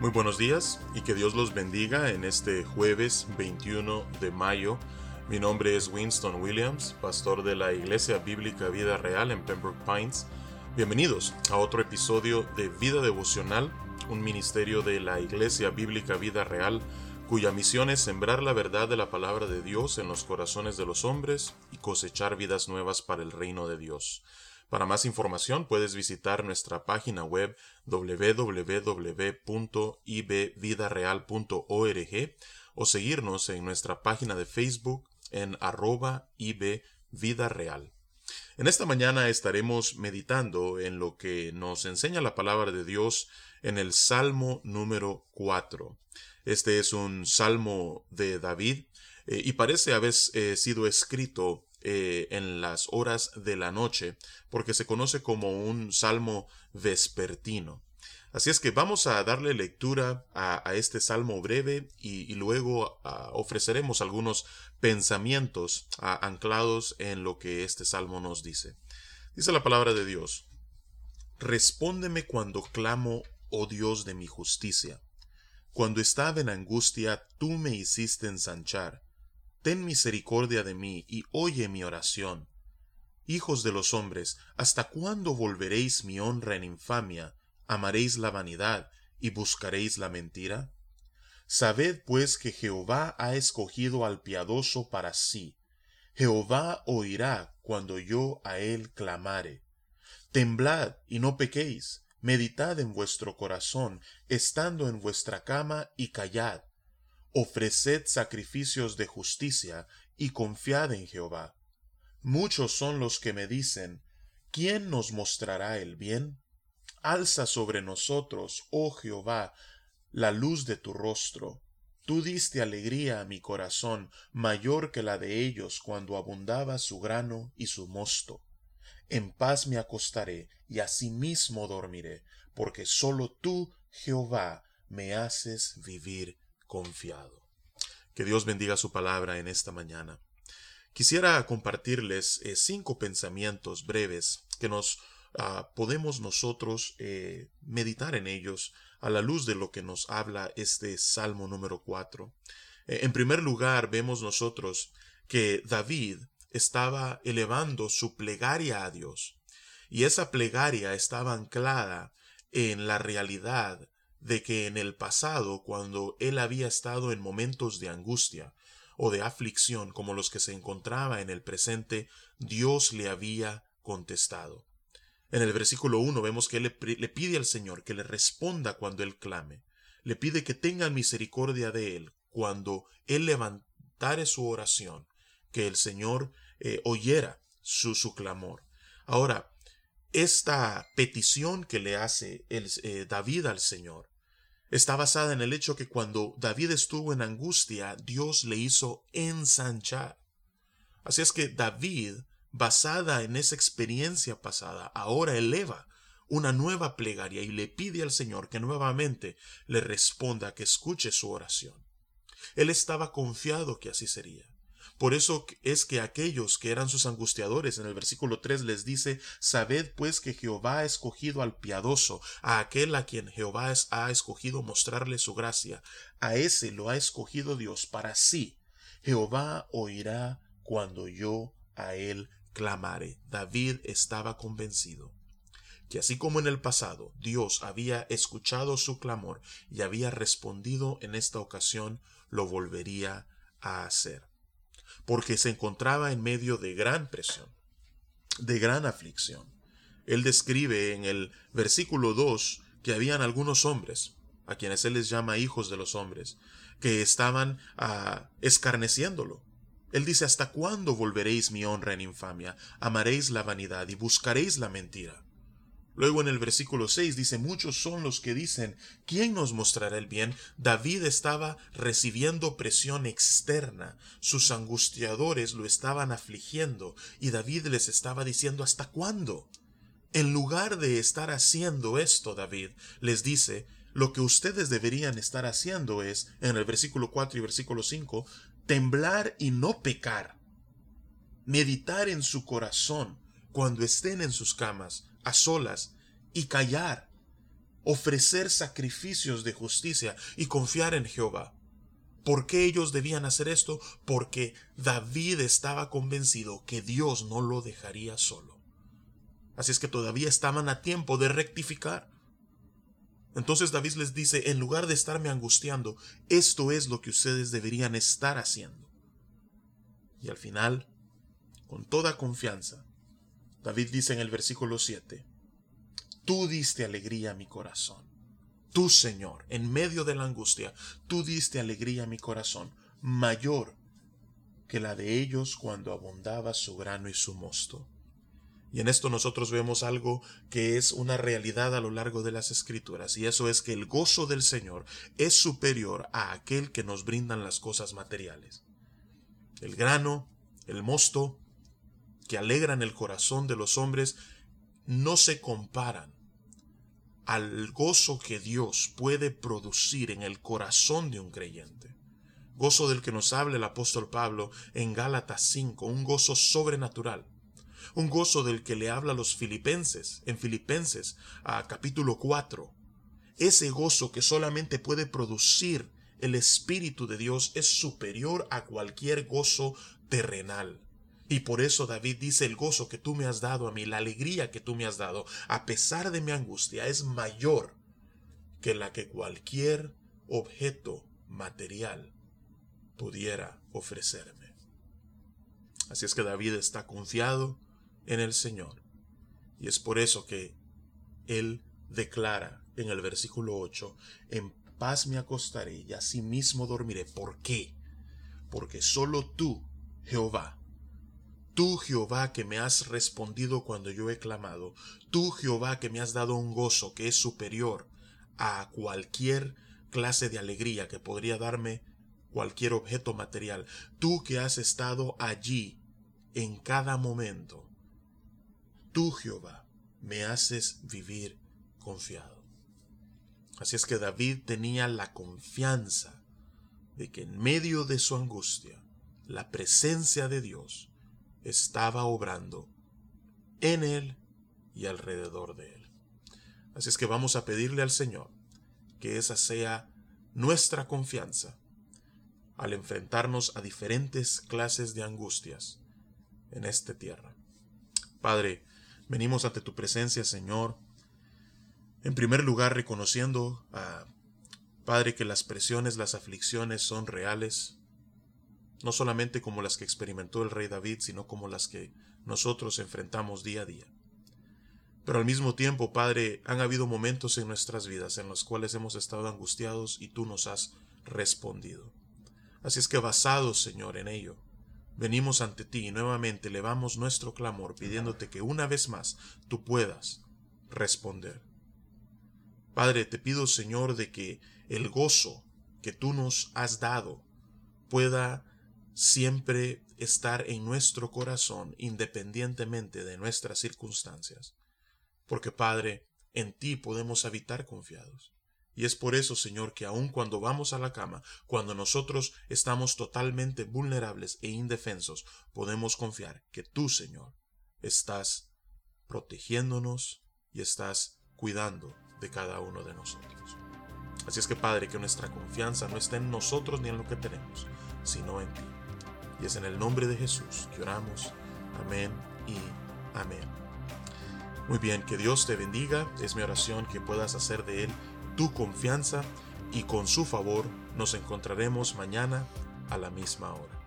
Muy buenos días y que Dios los bendiga en este jueves 21 de mayo. Mi nombre es Winston Williams, pastor de la Iglesia Bíblica Vida Real en Pembroke Pines. Bienvenidos a otro episodio de Vida Devocional, un ministerio de la Iglesia Bíblica Vida Real cuya misión es sembrar la verdad de la palabra de Dios en los corazones de los hombres y cosechar vidas nuevas para el reino de Dios. Para más información puedes visitar nuestra página web www.ibvidareal.org o seguirnos en nuestra página de Facebook en arroba ibvidareal. En esta mañana estaremos meditando en lo que nos enseña la palabra de Dios en el Salmo número 4. Este es un salmo de David eh, y parece haber eh, sido escrito eh, en las horas de la noche porque se conoce como un salmo vespertino. Así es que vamos a darle lectura a, este salmo breve y, luego ofreceremos algunos pensamientos anclados en lo que este salmo nos dice. Dice la palabra de Dios, Respóndeme cuando clamo, oh Dios de mi justicia. Cuando estaba en angustia, tú me hiciste ensanchar. Ten misericordia de mí y oye mi oración. Hijos de los hombres, ¿hasta cuándo volveréis mi honra en infamia? ¿Amaréis la vanidad y buscaréis la mentira? Sabed pues que Jehová ha escogido al piadoso para sí. Jehová oirá cuando yo a él clamare. Temblad y no pequéis meditad en vuestro corazón, estando en vuestra cama, y callad. Ofreced sacrificios de justicia, y confiad en Jehová. Muchos son los que me dicen, ¿quién nos mostrará el bien? Alza sobre nosotros, oh Jehová, la luz de tu rostro. Tú diste alegría a mi corazón, mayor que la de ellos cuando abundaba su grano y su mosto. En paz me acostaré y asimismo dormiré, porque sólo tú, Jehová, me haces vivir confiado. Que Dios bendiga su palabra en esta mañana. Quisiera compartirles eh, cinco pensamientos breves que nos ah, podemos nosotros eh, meditar en ellos a la luz de lo que nos habla este Salmo número 4. Eh, en primer lugar, vemos nosotros que David estaba elevando su plegaria a Dios. Y esa plegaria estaba anclada en la realidad de que en el pasado, cuando él había estado en momentos de angustia o de aflicción como los que se encontraba en el presente, Dios le había contestado. En el versículo 1 vemos que él le, pide al Señor que le responda cuando él clame. Le pide que tenga misericordia de él cuando él levantare su oración que el Señor eh, oyera su, su, clamor. Ahora, esta petición que le hace el, eh, David al Señor está basada en el hecho que cuando David estuvo en angustia, Dios le hizo ensanchar. Así es que David, basada en esa experiencia pasada, ahora eleva una nueva plegaria y le pide al Señor que nuevamente le responda, que escuche su oración. Él estaba confiado que así sería. Por eso es que aquellos que eran sus angustiadores en el versículo 3 les dice, Sabed pues que Jehová ha escogido al piadoso, a aquel a quien Jehová ha escogido mostrarle su gracia, a ese lo ha escogido Dios para sí. Jehová oirá cuando yo a él clamare. David estaba convencido que así como en el pasado Dios había escuchado su clamor y había respondido en esta ocasión, lo volvería a hacer porque se encontraba en medio de gran presión, de gran aflicción. Él describe en el versículo 2 que habían algunos hombres, a quienes él les llama hijos de los hombres, que estaban ah, escarneciéndolo. Él dice, ¿hasta cuándo volveréis mi honra en infamia? Amaréis la vanidad y buscaréis la mentira. Luego en el versículo 6 dice, muchos son los que dicen, ¿quién nos mostrará el bien? David estaba recibiendo presión externa, sus angustiadores lo estaban afligiendo y David les estaba diciendo, ¿hasta cuándo? En lugar de estar haciendo esto, David les dice, lo que ustedes deberían estar haciendo es, en el versículo 4 y versículo 5, temblar y no pecar, meditar en su corazón cuando estén en sus camas, a solas y callar. ofrecer sacrificios de justicia y confiar en Jehová. ¿Por qué ellos debían hacer esto? Porque David estaba convencido que Dios no lo dejaría solo. Así es que todavía estaban a tiempo de rectificar. Entonces David les dice, en lugar de estarme angustiando, esto es lo que ustedes deberían estar haciendo. Y al final, con toda confianza, David dice en el versículo 7, Tú diste alegría a mi corazón. Tú, Señor, en medio de la angustia, tú diste alegría a mi corazón, mayor que la de ellos cuando abundaba su grano y su mosto. Y en esto nosotros vemos algo que es una realidad a lo largo de las escrituras, y eso es que el gozo del Señor es superior a aquel que nos brindan las cosas materiales. El grano, el mosto, que alegran el corazón de los hombres, no se comparan al gozo que Dios puede producir en el corazón de un creyente. Gozo del que nos habla el apóstol Pablo en Gálatas 5, un gozo sobrenatural. Un gozo del que le habla a los filipenses, en Filipenses, a capítulo 4. Ese gozo que solamente puede producir el Espíritu de Dios es superior a cualquier gozo terrenal. Y por eso David dice, el gozo que tú me has dado a mí, la alegría que tú me has dado, a pesar de mi angustia, es mayor que la que cualquier objeto material pudiera ofrecerme. Así es que David está confiado en el Señor. Y es por eso que él declara en el versículo 8, en paz me acostaré y asimismo dormiré. ¿Por qué? Porque solo tú, Jehová, Tú, Jehová, que me has respondido cuando yo he clamado, tú, Jehová, que me has dado un gozo que es superior a cualquier clase de alegría que podría darme cualquier objeto material, tú que has estado allí en cada momento, tú, Jehová, me haces vivir confiado. Así es que David tenía la confianza de que en medio de su angustia, la presencia de Dios estaba obrando en él y alrededor de él. Así es que vamos a pedirle al Señor que esa sea nuestra confianza al enfrentarnos a diferentes clases de angustias en esta tierra. Padre, venimos ante tu presencia, Señor, en primer lugar reconociendo a Padre que las presiones, las aflicciones son reales, no solamente como las que experimentó el rey David, sino como las que nosotros enfrentamos día a día. Pero al mismo tiempo, Padre, han habido momentos en nuestras vidas en los cuales hemos estado angustiados y tú nos has respondido. Así es que basados, Señor, en ello, venimos ante ti y nuevamente elevamos nuestro clamor pidiéndote que una vez más tú puedas responder. Padre, te pido, Señor, de que el gozo que tú nos has dado pueda siempre estar en nuestro corazón independientemente de nuestras circunstancias. Porque Padre, en ti podemos habitar confiados. Y es por eso, Señor, que aun cuando vamos a la cama, cuando nosotros estamos totalmente vulnerables e indefensos, podemos confiar que tú, Señor, estás protegiéndonos y estás cuidando de cada uno de nosotros. Así es que, Padre, que nuestra confianza no esté en nosotros ni en lo que tenemos, sino en ti. Y es en el nombre de Jesús que oramos. Amén y amén. Muy bien, que Dios te bendiga. Es mi oración que puedas hacer de Él tu confianza y con su favor nos encontraremos mañana a la misma hora.